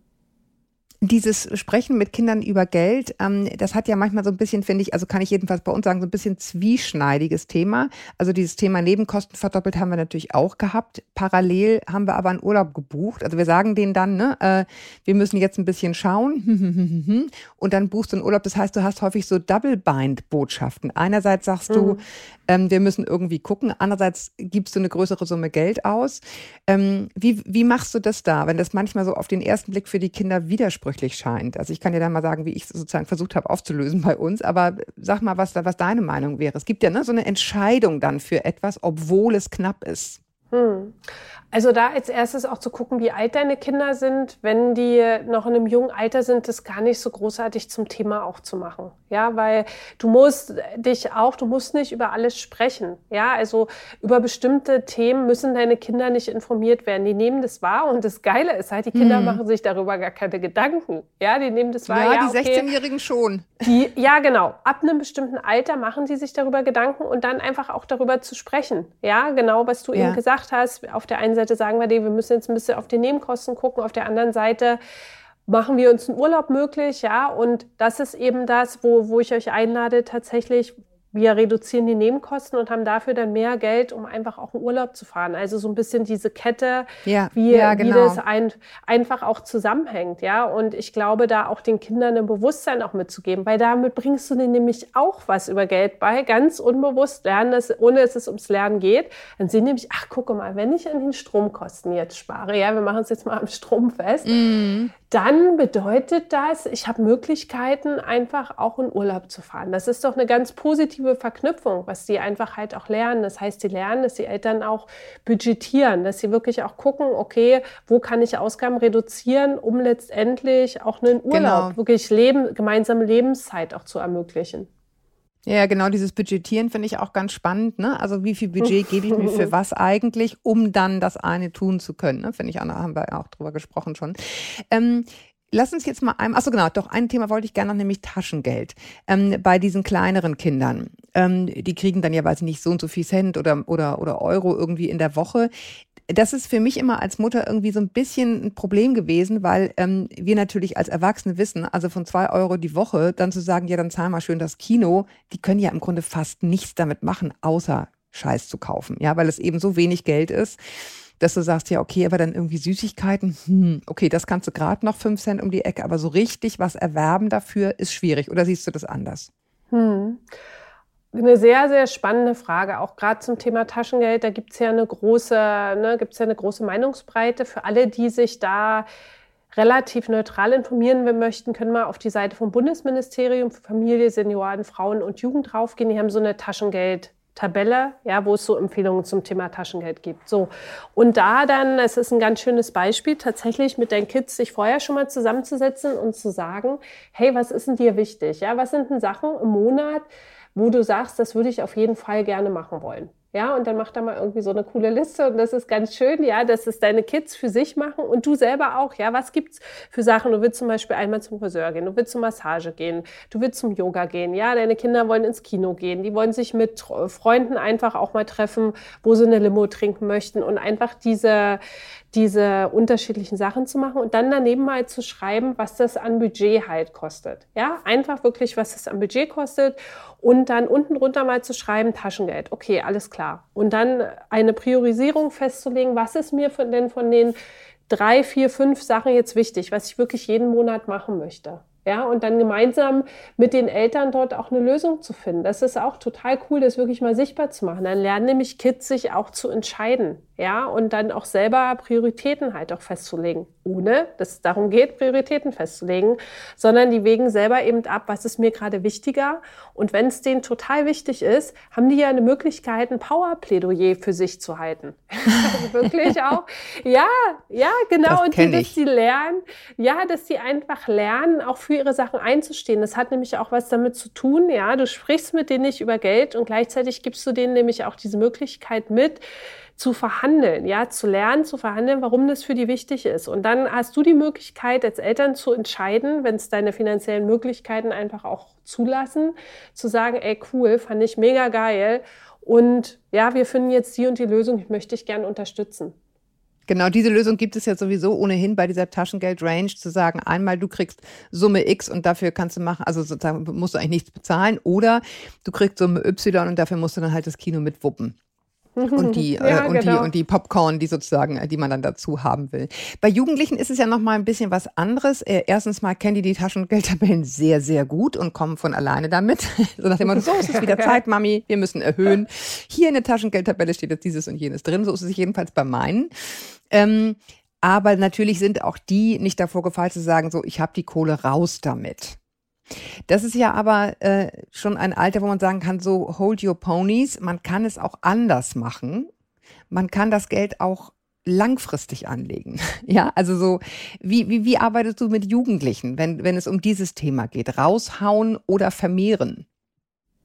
dieses Sprechen mit Kindern über Geld, ähm, das hat ja manchmal so ein bisschen, finde ich, also kann ich jedenfalls bei uns sagen, so ein bisschen zwieschneidiges Thema. Also dieses Thema Nebenkosten verdoppelt haben wir natürlich auch gehabt. Parallel haben wir aber einen Urlaub gebucht. Also wir sagen denen dann, ne, äh, wir müssen jetzt ein bisschen schauen und dann buchst du einen Urlaub. Das heißt, du hast häufig so Double-Bind-Botschaften. Einerseits sagst mhm. du, ähm, wir müssen irgendwie gucken. Andererseits gibst du eine größere Summe Geld aus. Ähm, wie, wie machst du das da, wenn das manchmal so auf den ersten Blick für die Kinder widersprüchlich scheint? Also ich kann dir dann mal sagen, wie ich sozusagen versucht habe aufzulösen bei uns, aber sag mal, was, was deine Meinung wäre. Es gibt ja ne, so eine Entscheidung dann für etwas, obwohl es knapp ist. Hm. Also da als erstes auch zu gucken, wie alt deine Kinder sind. Wenn die noch in einem jungen Alter sind, das gar nicht so großartig zum Thema auch zu machen. Ja, weil du musst dich auch, du musst nicht über alles sprechen. Ja, also über bestimmte Themen müssen deine Kinder nicht informiert werden. Die nehmen das wahr und das Geile ist halt, die Kinder hm. machen sich darüber gar keine Gedanken. Ja, die nehmen das wahr. Ja, ja die okay, 16-Jährigen schon. Die, ja, genau. Ab einem bestimmten Alter machen die sich darüber Gedanken und dann einfach auch darüber zu sprechen. Ja, genau, was du ja. eben gesagt hast. Auf der einen Seite sagen wir dir, wir müssen jetzt ein bisschen auf die Nebenkosten gucken, auf der anderen Seite machen wir uns einen Urlaub möglich, ja, und das ist eben das, wo, wo ich euch einlade, tatsächlich wir reduzieren die Nebenkosten und haben dafür dann mehr Geld, um einfach auch in Urlaub zu fahren. Also so ein bisschen diese Kette, ja, wie, ja, genau. wie das ein, einfach auch zusammenhängt, ja. Und ich glaube, da auch den Kindern ein Bewusstsein auch mitzugeben, weil damit bringst du denen nämlich auch was über Geld bei, ganz unbewusst lernen, dass, ohne dass es ums Lernen geht. Dann sehen nämlich, ach, gucke mal, wenn ich an den Stromkosten jetzt spare, ja, wir machen es jetzt mal am Strom fest, mm dann bedeutet das, ich habe Möglichkeiten, einfach auch in Urlaub zu fahren. Das ist doch eine ganz positive Verknüpfung, was die einfach halt auch lernen. Das heißt, die lernen, dass die Eltern auch budgetieren, dass sie wirklich auch gucken, okay, wo kann ich Ausgaben reduzieren, um letztendlich auch einen Urlaub, genau. wirklich Leben, gemeinsame Lebenszeit auch zu ermöglichen. Ja, genau, dieses Budgetieren finde ich auch ganz spannend. Ne? Also wie viel Budget gebe ich mir für was eigentlich, um dann das eine tun zu können? Ne? Finde ich, Anna, haben wir auch drüber gesprochen schon. Ähm, Lass uns jetzt mal ein, achso genau, doch ein Thema wollte ich gerne noch, nämlich Taschengeld. Ähm, bei diesen kleineren Kindern, ähm, die kriegen dann ja, weiß ich nicht, so und so viel Cent oder, oder, oder Euro irgendwie in der Woche das ist für mich immer als Mutter irgendwie so ein bisschen ein Problem gewesen, weil ähm, wir natürlich als Erwachsene wissen, also von zwei Euro die Woche, dann zu sagen, ja, dann zahl mal schön das Kino, die können ja im Grunde fast nichts damit machen, außer Scheiß zu kaufen, ja, weil es eben so wenig Geld ist dass du sagst, ja, okay, aber dann irgendwie Süßigkeiten, hm, okay, das kannst du gerade noch fünf Cent um die Ecke, aber so richtig was erwerben dafür ist schwierig. Oder siehst du das anders? Hm. Eine sehr, sehr spannende Frage, auch gerade zum Thema Taschengeld. Da gibt es ja eine große, ne, ja eine große Meinungsbreite. Für alle, die sich da relativ neutral informieren möchten, können wir auf die Seite vom Bundesministerium für Familie, Senioren, Frauen und Jugend draufgehen. Die haben so eine Taschengeld- Tabelle, ja, wo es so Empfehlungen zum Thema Taschengeld gibt. So. Und da dann, es ist ein ganz schönes Beispiel, tatsächlich mit deinen Kids sich vorher schon mal zusammenzusetzen und zu sagen, hey, was ist denn dir wichtig? Ja, was sind denn Sachen im Monat, wo du sagst, das würde ich auf jeden Fall gerne machen wollen. Ja, und dann mach da mal irgendwie so eine coole Liste und das ist ganz schön, ja, dass es deine Kids für sich machen und du selber auch, ja, was gibt's für Sachen? Du willst zum Beispiel einmal zum Friseur gehen, du willst zur Massage gehen, du willst zum Yoga gehen, ja, deine Kinder wollen ins Kino gehen, die wollen sich mit Freunden einfach auch mal treffen, wo sie eine Limo trinken möchten und einfach diese, diese unterschiedlichen Sachen zu machen und dann daneben mal zu schreiben, was das an Budget halt kostet. Ja, einfach wirklich, was das an Budget kostet und dann unten drunter mal zu schreiben, Taschengeld. Okay, alles klar. Und dann eine Priorisierung festzulegen, was ist mir von, denn von den drei, vier, fünf Sachen jetzt wichtig, was ich wirklich jeden Monat machen möchte. Ja, und dann gemeinsam mit den Eltern dort auch eine Lösung zu finden. Das ist auch total cool, das wirklich mal sichtbar zu machen. Dann lernen nämlich Kids sich auch zu entscheiden ja, und dann auch selber Prioritäten halt auch festzulegen, ohne dass es darum geht, Prioritäten festzulegen, sondern die wägen selber eben ab, was ist mir gerade wichtiger. Und wenn es denen total wichtig ist, haben die ja eine Möglichkeit, ein Powerplädoyer für sich zu halten. also wirklich auch. Ja, ja, genau. Das und die, dass die lernen, ja, dass die einfach lernen, auch für ihre Sachen einzustehen. Das hat nämlich auch was damit zu tun, ja. Du sprichst mit denen nicht über Geld und gleichzeitig gibst du denen nämlich auch diese Möglichkeit mit, zu verhandeln, ja, zu lernen, zu verhandeln, warum das für die wichtig ist. Und dann hast du die Möglichkeit, als Eltern zu entscheiden, wenn es deine finanziellen Möglichkeiten einfach auch zulassen, zu sagen, ey, cool, fand ich mega geil. Und ja, wir finden jetzt die und die Lösung, ich möchte dich gern unterstützen. Genau, diese Lösung gibt es ja sowieso ohnehin bei dieser Taschengeld-Range zu sagen, einmal du kriegst Summe X und dafür kannst du machen, also sozusagen musst du eigentlich nichts bezahlen oder du kriegst Summe Y und dafür musst du dann halt das Kino mitwuppen und die ja, äh, und genau. die und die Popcorn, die sozusagen, äh, die man dann dazu haben will. Bei Jugendlichen ist es ja noch mal ein bisschen was anderes. Äh, erstens mal kennen die die Taschengeldtabellen sehr sehr gut und kommen von alleine damit. so nach dem Motto, so ist es wieder Zeit, Mami, wir müssen erhöhen. Hier in der Taschengeldtabelle steht jetzt dieses und jenes drin. So ist es jedenfalls bei meinen. Ähm, aber natürlich sind auch die nicht davor gefallen zu sagen, so ich habe die Kohle raus damit. Das ist ja aber äh, schon ein Alter, wo man sagen kann, so hold your ponies. Man kann es auch anders machen. Man kann das Geld auch langfristig anlegen. Ja, also so, wie, wie, wie arbeitest du mit Jugendlichen, wenn, wenn es um dieses Thema geht? Raushauen oder vermehren?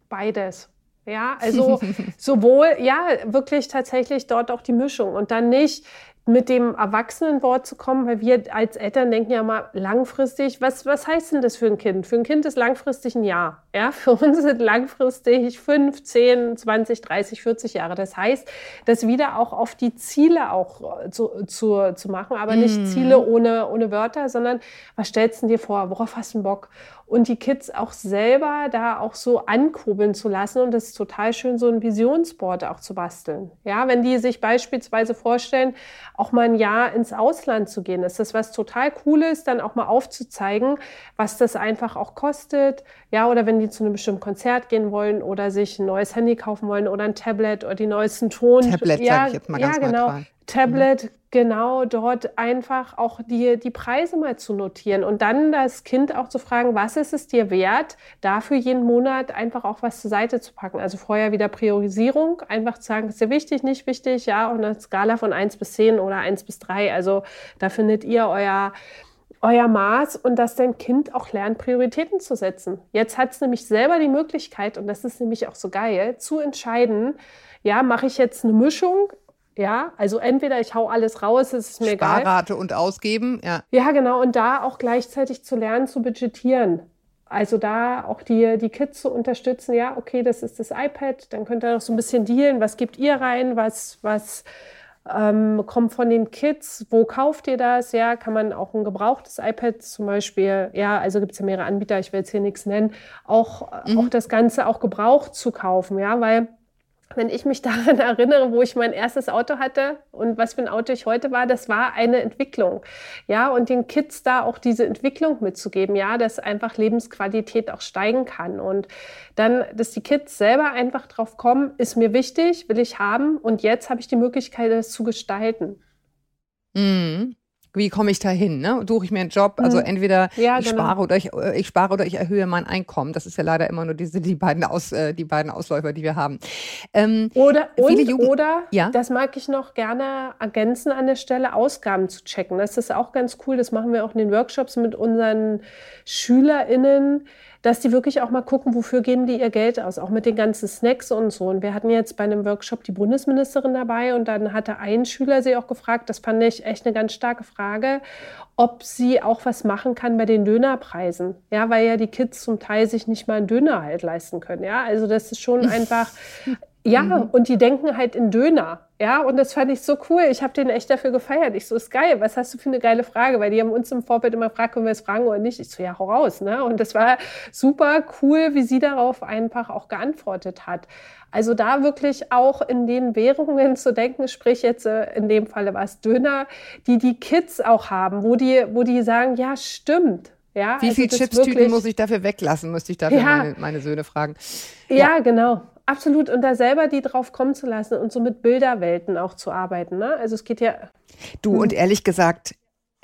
Beides. Ja, also sowohl, ja, wirklich tatsächlich dort auch die Mischung und dann nicht mit dem Erwachsenenwort zu kommen, weil wir als Eltern denken ja mal langfristig, was, was heißt denn das für ein Kind? Für ein Kind ist langfristig ein Jahr. Ja, für uns sind langfristig 5, 10, 20, 30, 40 Jahre. Das heißt, das wieder auch auf die Ziele auch äh, zu, zu, zu machen, aber nicht mm. Ziele ohne, ohne Wörter, sondern was stellst du dir vor? Worauf hast du Bock? Und die Kids auch selber da auch so ankurbeln zu lassen. Und das ist total schön, so ein Visionsboard auch zu basteln. Ja, wenn die sich beispielsweise vorstellen, auch mal ein Jahr ins Ausland zu gehen, ist das was total Cooles, dann auch mal aufzuzeigen, was das einfach auch kostet. Ja, oder wenn die zu einem bestimmten Konzert gehen wollen oder sich ein neues Handy kaufen wollen oder ein Tablet oder die neuesten Ton. Tablet, ja, sage ich jetzt mal ganz Ja, genau. Tablet, mhm. genau dort einfach auch die, die Preise mal zu notieren und dann das Kind auch zu fragen, was ist es dir wert, dafür jeden Monat einfach auch was zur Seite zu packen. Also vorher wieder Priorisierung, einfach zu sagen, ist dir wichtig, nicht wichtig, ja, und eine Skala von 1 bis 10 oder 1 bis 3. Also da findet ihr euer euer Maß und dass dein Kind auch lernt, Prioritäten zu setzen. Jetzt hat es nämlich selber die Möglichkeit, und das ist nämlich auch so geil, zu entscheiden, ja, mache ich jetzt eine Mischung? Ja, also entweder ich hau alles raus, es ist mir egal. Sparrate und ausgeben, ja. Ja, genau. Und da auch gleichzeitig zu lernen, zu budgetieren. Also da auch die, die Kids zu unterstützen. Ja, okay, das ist das iPad. Dann könnt ihr noch so ein bisschen dealen. Was gebt ihr rein? Was, was, ähm, kommt von den Kids, wo kauft ihr das? Ja, kann man auch ein gebrauchtes iPad zum Beispiel, ja, also gibt es ja mehrere Anbieter, ich will jetzt hier nichts nennen, auch, mhm. auch das Ganze auch gebraucht zu kaufen, ja, weil wenn ich mich daran erinnere, wo ich mein erstes Auto hatte und was für ein Auto ich heute war, das war eine Entwicklung. Ja, und den Kids da auch diese Entwicklung mitzugeben, ja, dass einfach Lebensqualität auch steigen kann. Und dann, dass die Kids selber einfach drauf kommen, ist mir wichtig, will ich haben und jetzt habe ich die Möglichkeit, das zu gestalten. Mhm wie komme ich da hin? Ne? Suche ich mir einen Job? Also mhm. entweder ja, ich, genau. spare oder ich, äh, ich spare oder ich erhöhe mein Einkommen. Das ist ja leider immer nur diese, die, beiden Aus, äh, die beiden Ausläufer, die wir haben. Ähm, oder, und, oder ja? das mag ich noch gerne ergänzen an der Stelle, Ausgaben zu checken. Das ist auch ganz cool. Das machen wir auch in den Workshops mit unseren SchülerInnen dass die wirklich auch mal gucken, wofür geben die ihr Geld aus, auch mit den ganzen Snacks und so. Und wir hatten jetzt bei einem Workshop die Bundesministerin dabei und dann hatte ein Schüler sie auch gefragt, das fand ich echt eine ganz starke Frage, ob sie auch was machen kann bei den Dönerpreisen. Ja, weil ja die Kids zum Teil sich nicht mal einen Döner halt leisten können. Ja, also das ist schon einfach, ja, mhm. und die denken halt in Döner. Ja, und das fand ich so cool. Ich habe den echt dafür gefeiert. Ich so, ist geil. Was hast du für eine geile Frage? Weil die haben uns im Vorbild immer gefragt, können wir es fragen oder nicht? Ich so, ja, hau raus. Ne? Und das war super cool, wie sie darauf einfach auch geantwortet hat. Also da wirklich auch in den Währungen zu denken, sprich jetzt äh, in dem Falle war es Döner, die die Kids auch haben, wo die, wo die sagen, ja, stimmt. Ja, Wie also viele Chipstüten muss ich dafür weglassen, müsste ich dafür ja, meine, meine Söhne fragen. Ja, ja, genau. Absolut. Und da selber die drauf kommen zu lassen und so mit Bilderwelten auch zu arbeiten. Ne? Also es geht ja. Du, und ehrlich gesagt,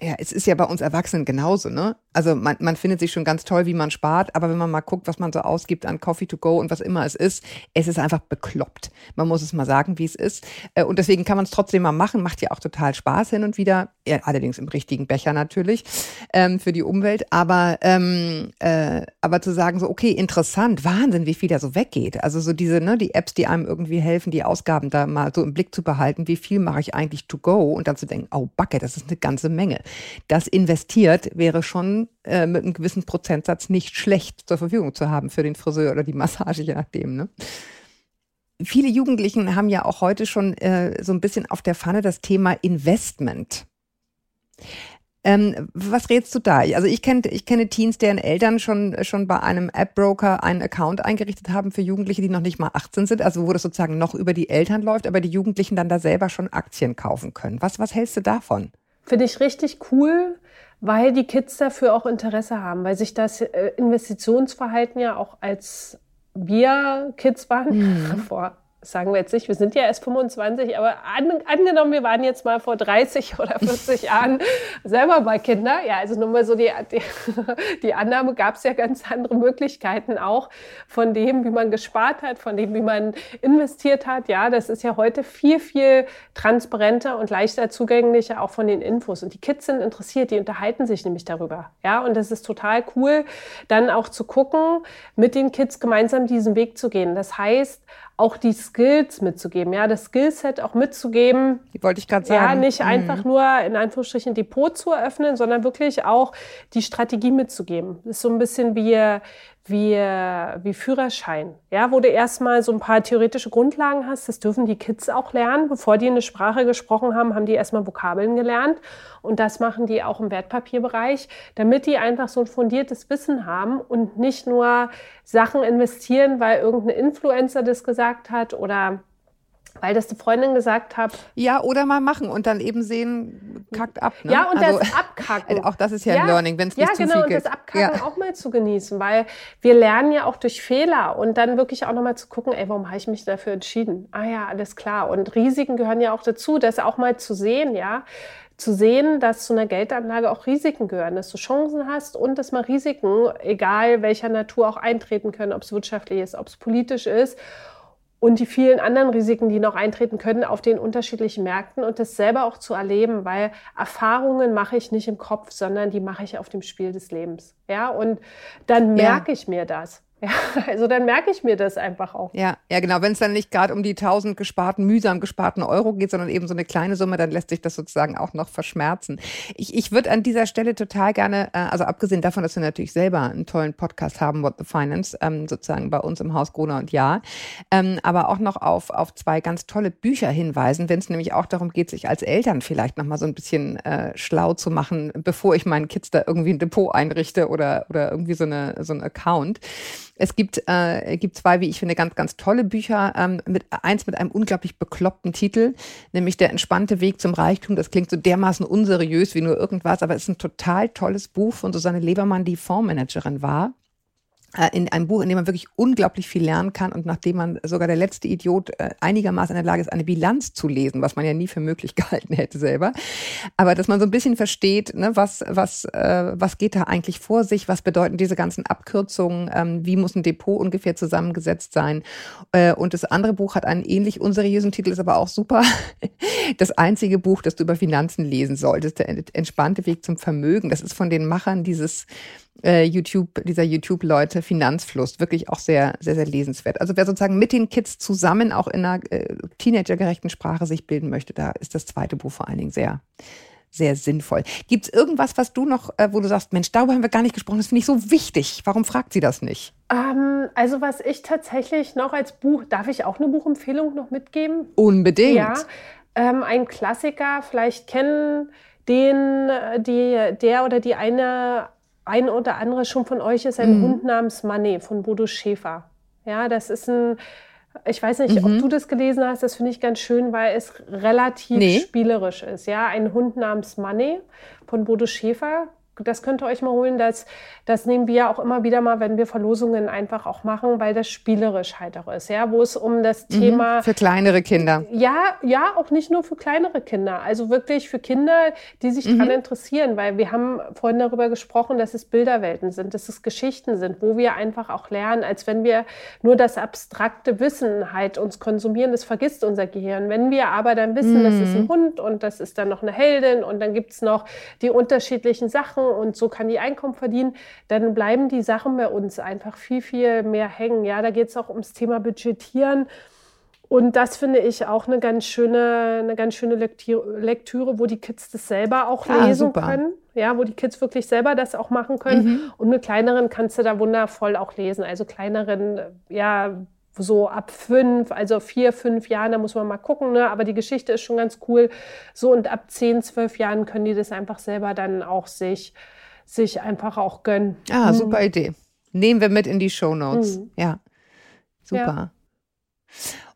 ja, es ist ja bei uns Erwachsenen genauso, ne? Also man, man findet sich schon ganz toll, wie man spart, aber wenn man mal guckt, was man so ausgibt an Coffee to go und was immer es ist, es ist einfach bekloppt. Man muss es mal sagen, wie es ist. Äh, und deswegen kann man es trotzdem mal machen, macht ja auch total Spaß hin und wieder. Ja, allerdings im richtigen Becher natürlich ähm, für die Umwelt. Aber, ähm, äh, aber zu sagen, so, okay, interessant, Wahnsinn, wie viel da so weggeht. Also so diese, ne, die Apps, die einem irgendwie helfen, die Ausgaben da mal so im Blick zu behalten, wie viel mache ich eigentlich to go und dann zu denken, oh Backe, das ist eine ganze Menge das investiert, wäre schon äh, mit einem gewissen Prozentsatz nicht schlecht zur Verfügung zu haben für den Friseur oder die Massage, je nachdem. Ne? Viele Jugendlichen haben ja auch heute schon äh, so ein bisschen auf der Pfanne das Thema Investment. Ähm, was rätst du da? Also ich kenne ich kenne Teens, deren Eltern schon schon bei einem App-Broker einen Account eingerichtet haben für Jugendliche, die noch nicht mal 18 sind, also wo das sozusagen noch über die Eltern läuft, aber die Jugendlichen dann da selber schon Aktien kaufen können. Was was hältst du davon? Finde ich richtig cool, weil die Kids dafür auch Interesse haben, weil sich das äh, Investitionsverhalten ja auch als wir Kids waren, mhm. vor sagen wir jetzt nicht, wir sind ja erst 25, aber an, angenommen, wir waren jetzt mal vor 30 oder 40 Jahren selber mal Kinder. Ja, also nur mal so die, die, die Annahme, gab es ja ganz andere Möglichkeiten auch von dem, wie man gespart hat, von dem, wie man investiert hat. Ja, das ist ja heute viel, viel transparenter und leichter zugänglicher auch von den Infos. Und die Kids sind interessiert, die unterhalten sich nämlich darüber. Ja, und das ist total cool, dann auch zu gucken, mit den Kids gemeinsam diesen Weg zu gehen. Das heißt, auch die Skills mitzugeben, ja, das Skillset auch mitzugeben. Die wollte ich gerade sagen. Ja, nicht mhm. einfach nur in Anführungsstrichen Depot zu eröffnen, sondern wirklich auch die Strategie mitzugeben. Das ist so ein bisschen wie, wie, wie Führerschein, ja, wo du erstmal so ein paar theoretische Grundlagen hast. Das dürfen die Kids auch lernen. Bevor die eine Sprache gesprochen haben, haben die erstmal Vokabeln gelernt. Und das machen die auch im Wertpapierbereich, damit die einfach so ein fundiertes Wissen haben und nicht nur Sachen investieren, weil irgendein Influencer das gesagt hat oder weil das die Freundin gesagt hat. Ja, oder mal machen und dann eben sehen, kackt ab. Ne? Ja, und also, das Abkacken. Auch das ist ja, ja ein Learning, wenn es nicht ja, zu genau, viel gibt. Ja, genau, und das Abkacken ja. auch mal zu genießen, weil wir lernen ja auch durch Fehler und dann wirklich auch nochmal zu gucken, ey, warum habe ich mich dafür entschieden? Ah ja, alles klar. Und Risiken gehören ja auch dazu, das auch mal zu sehen, ja zu sehen, dass zu einer Geldanlage auch Risiken gehören, dass du Chancen hast und dass mal Risiken, egal welcher Natur, auch eintreten können, ob es wirtschaftlich ist, ob es politisch ist und die vielen anderen Risiken, die noch eintreten können auf den unterschiedlichen Märkten und das selber auch zu erleben, weil Erfahrungen mache ich nicht im Kopf, sondern die mache ich auf dem Spiel des Lebens. Ja, und dann merke ja. ich mir das. Ja, also dann merke ich mir das einfach auch. Ja, ja genau. Wenn es dann nicht gerade um die tausend gesparten, mühsam gesparten Euro geht, sondern eben so eine kleine Summe, dann lässt sich das sozusagen auch noch verschmerzen. Ich, ich würde an dieser Stelle total gerne, äh, also abgesehen davon, dass wir natürlich selber einen tollen Podcast haben, What the Finance, ähm, sozusagen bei uns im Haus Gruner und Ja, ähm, aber auch noch auf, auf zwei ganz tolle Bücher hinweisen, wenn es nämlich auch darum geht, sich als Eltern vielleicht nochmal so ein bisschen äh, schlau zu machen, bevor ich meinen Kids da irgendwie ein Depot einrichte oder, oder irgendwie so, eine, so ein Account. Es gibt, äh, gibt zwei, wie ich finde, ganz, ganz tolle Bücher. Ähm, mit, eins mit einem unglaublich bekloppten Titel, nämlich Der entspannte Weg zum Reichtum. Das klingt so dermaßen unseriös wie nur irgendwas, aber es ist ein total tolles Buch von Susanne Lebermann, die Fondsmanagerin war in einem Buch, in dem man wirklich unglaublich viel lernen kann und nachdem man sogar der letzte Idiot äh, einigermaßen in der Lage ist, eine Bilanz zu lesen, was man ja nie für möglich gehalten hätte selber. Aber dass man so ein bisschen versteht, ne, was, was, äh, was geht da eigentlich vor sich, was bedeuten diese ganzen Abkürzungen, ähm, wie muss ein Depot ungefähr zusammengesetzt sein. Äh, und das andere Buch hat einen ähnlich unseriösen Titel, ist aber auch super. Das einzige Buch, das du über Finanzen lesen solltest, der entspannte Weg zum Vermögen. Das ist von den Machern dieses äh, YouTube, dieser YouTube-Leute Finanzfluss. Wirklich auch sehr, sehr, sehr lesenswert. Also wer sozusagen mit den Kids zusammen auch in einer äh, teenagergerechten Sprache sich bilden möchte, da ist das zweite Buch vor allen Dingen sehr, sehr sinnvoll. Gibt es irgendwas, was du noch, äh, wo du sagst, Mensch, darüber haben wir gar nicht gesprochen, das finde ich so wichtig. Warum fragt sie das nicht? Ähm, also was ich tatsächlich noch als Buch, darf ich auch eine Buchempfehlung noch mitgeben? Unbedingt. Ja, ähm, ein Klassiker, vielleicht kennen den, äh, die, der oder die eine ein oder andere schon von euch ist ein mhm. Hund namens Money von Bodo Schäfer. Ja, das ist ein, ich weiß nicht, mhm. ob du das gelesen hast, das finde ich ganz schön, weil es relativ nee. spielerisch ist. Ja, ein Hund namens Money von Bodo Schäfer das könnt ihr euch mal holen. Das, das nehmen wir auch immer wieder mal, wenn wir Verlosungen einfach auch machen, weil das spielerisch halt auch ist, ja, wo es um das mhm, Thema. Für kleinere Kinder. Ja, ja, auch nicht nur für kleinere Kinder. Also wirklich für Kinder, die sich mhm. daran interessieren, weil wir haben vorhin darüber gesprochen, dass es Bilderwelten sind, dass es Geschichten sind, wo wir einfach auch lernen, als wenn wir nur das abstrakte Wissen halt uns konsumieren, das vergisst unser Gehirn. Wenn wir aber dann wissen, mhm. das ist ein mhm. Hund und das ist dann noch eine Heldin und dann gibt's noch die unterschiedlichen Sachen und so kann die Einkommen verdienen, dann bleiben die Sachen bei uns einfach viel, viel mehr hängen. Ja, da geht es auch ums Thema Budgetieren. Und das finde ich auch eine ganz schöne, eine ganz schöne Lektüre, wo die Kids das selber auch ah, lesen super. können. Ja, wo die Kids wirklich selber das auch machen können. Mhm. Und mit kleineren kannst du da wundervoll auch lesen. Also kleineren, ja, so ab fünf, also vier, fünf Jahren, da muss man mal gucken, ne? aber die Geschichte ist schon ganz cool. So und ab zehn, zwölf Jahren können die das einfach selber dann auch sich, sich einfach auch gönnen. Ah, mhm. super Idee. Nehmen wir mit in die Show Notes. Mhm. Ja, super. Ja.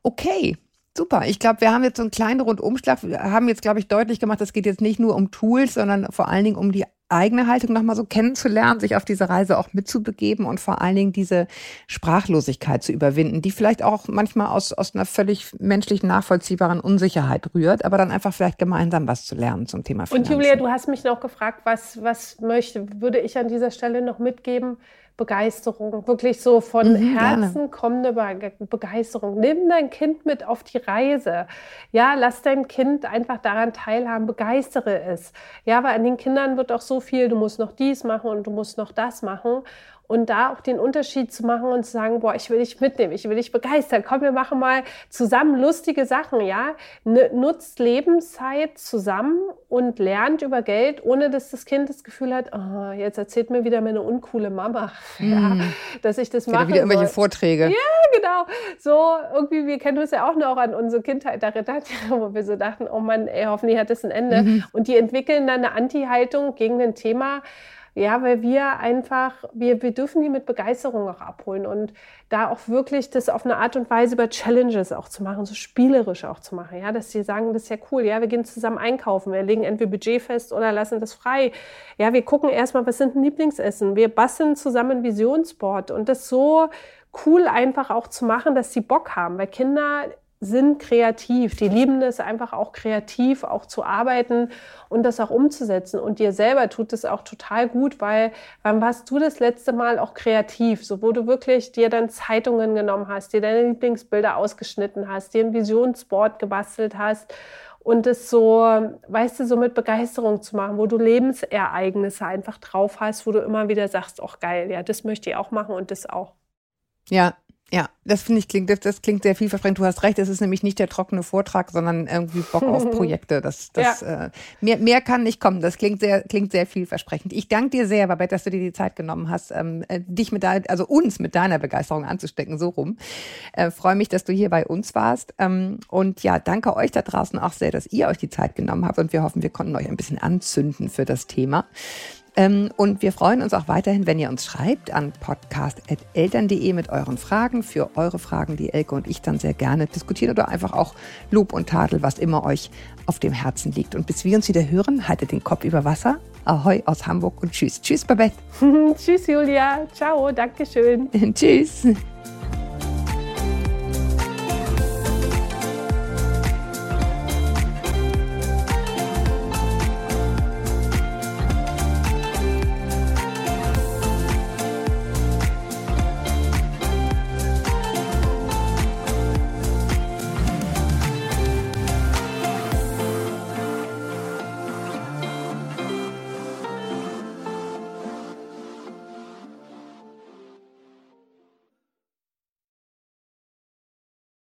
Okay. Super. Ich glaube, wir haben jetzt so einen kleinen Rundumschlag. Wir haben jetzt, glaube ich, deutlich gemacht, es geht jetzt nicht nur um Tools, sondern vor allen Dingen um die eigene Haltung nochmal so kennenzulernen, sich auf diese Reise auch mitzubegeben und vor allen Dingen diese Sprachlosigkeit zu überwinden, die vielleicht auch manchmal aus, aus einer völlig menschlich nachvollziehbaren Unsicherheit rührt, aber dann einfach vielleicht gemeinsam was zu lernen zum Thema Finanzen. Und Julia, du hast mich noch gefragt, was, was möchte, würde ich an dieser Stelle noch mitgeben? Begeisterung, wirklich so von mhm, Herzen gerne. kommende Begeisterung. Nimm dein Kind mit auf die Reise. Ja, lass dein Kind einfach daran teilhaben, begeistere es. Ja, weil an den Kindern wird auch so viel, du musst noch dies machen und du musst noch das machen. Und da auch den Unterschied zu machen und zu sagen, boah, ich will dich mitnehmen, ich will dich begeistern. Komm, wir machen mal zusammen lustige Sachen, ja? Nutzt Lebenszeit zusammen und lernt über Geld, ohne dass das Kind das Gefühl hat, oh, jetzt erzählt mir wieder meine uncoole Mama, mm. ja, dass ich das mache. Wieder irgendwelche soll. Vorträge. Ja, genau. So irgendwie, wir kennen uns ja auch noch an unsere Kindheit erinnert, wo wir so dachten, oh Mann, ey, hoffentlich hat das ein Ende. Mhm. Und die entwickeln dann eine Anti-Haltung gegen ein Thema, ja, weil wir einfach, wir, wir dürfen die mit Begeisterung auch abholen und da auch wirklich das auf eine Art und Weise über Challenges auch zu machen, so spielerisch auch zu machen, ja, dass sie sagen, das ist ja cool, ja, wir gehen zusammen einkaufen, wir legen entweder Budget fest oder lassen das frei. Ja, wir gucken erstmal, was sind ein Lieblingsessen, wir basteln zusammen Visionsboard und das so cool einfach auch zu machen, dass sie Bock haben, weil Kinder sind kreativ. Die lieben es einfach auch kreativ, auch zu arbeiten und das auch umzusetzen. Und dir selber tut es auch total gut, weil wann warst du das letzte Mal auch kreativ? So, wo du wirklich dir dann Zeitungen genommen hast, dir deine Lieblingsbilder ausgeschnitten hast, dir ein Visionsboard gebastelt hast und es so, weißt du, so mit Begeisterung zu machen, wo du Lebensereignisse einfach drauf hast, wo du immer wieder sagst, ach geil, ja, das möchte ich auch machen und das auch. Ja, ja, das finde ich klingt, das, das, klingt sehr vielversprechend. Du hast recht, es ist nämlich nicht der trockene Vortrag, sondern irgendwie Bock auf Projekte. Das, das, ja. äh, mehr, mehr kann nicht kommen. Das klingt sehr, klingt sehr vielversprechend. Ich danke dir sehr, Babette, dass du dir die Zeit genommen hast, ähm, äh, dich mit deiner, also uns mit deiner Begeisterung anzustecken, so rum. Äh, Freue mich, dass du hier bei uns warst. Ähm, und ja, danke euch da draußen auch sehr, dass ihr euch die Zeit genommen habt. Und wir hoffen, wir konnten euch ein bisschen anzünden für das Thema. Ähm, und wir freuen uns auch weiterhin, wenn ihr uns schreibt an podcast.eltern.de mit euren Fragen. Für eure Fragen, die Elke und ich dann sehr gerne diskutieren oder einfach auch Lob und Tadel, was immer euch auf dem Herzen liegt. Und bis wir uns wieder hören, haltet den Kopf über Wasser. Ahoi aus Hamburg und tschüss. Tschüss, Babette. tschüss, Julia. Ciao. Dankeschön. tschüss.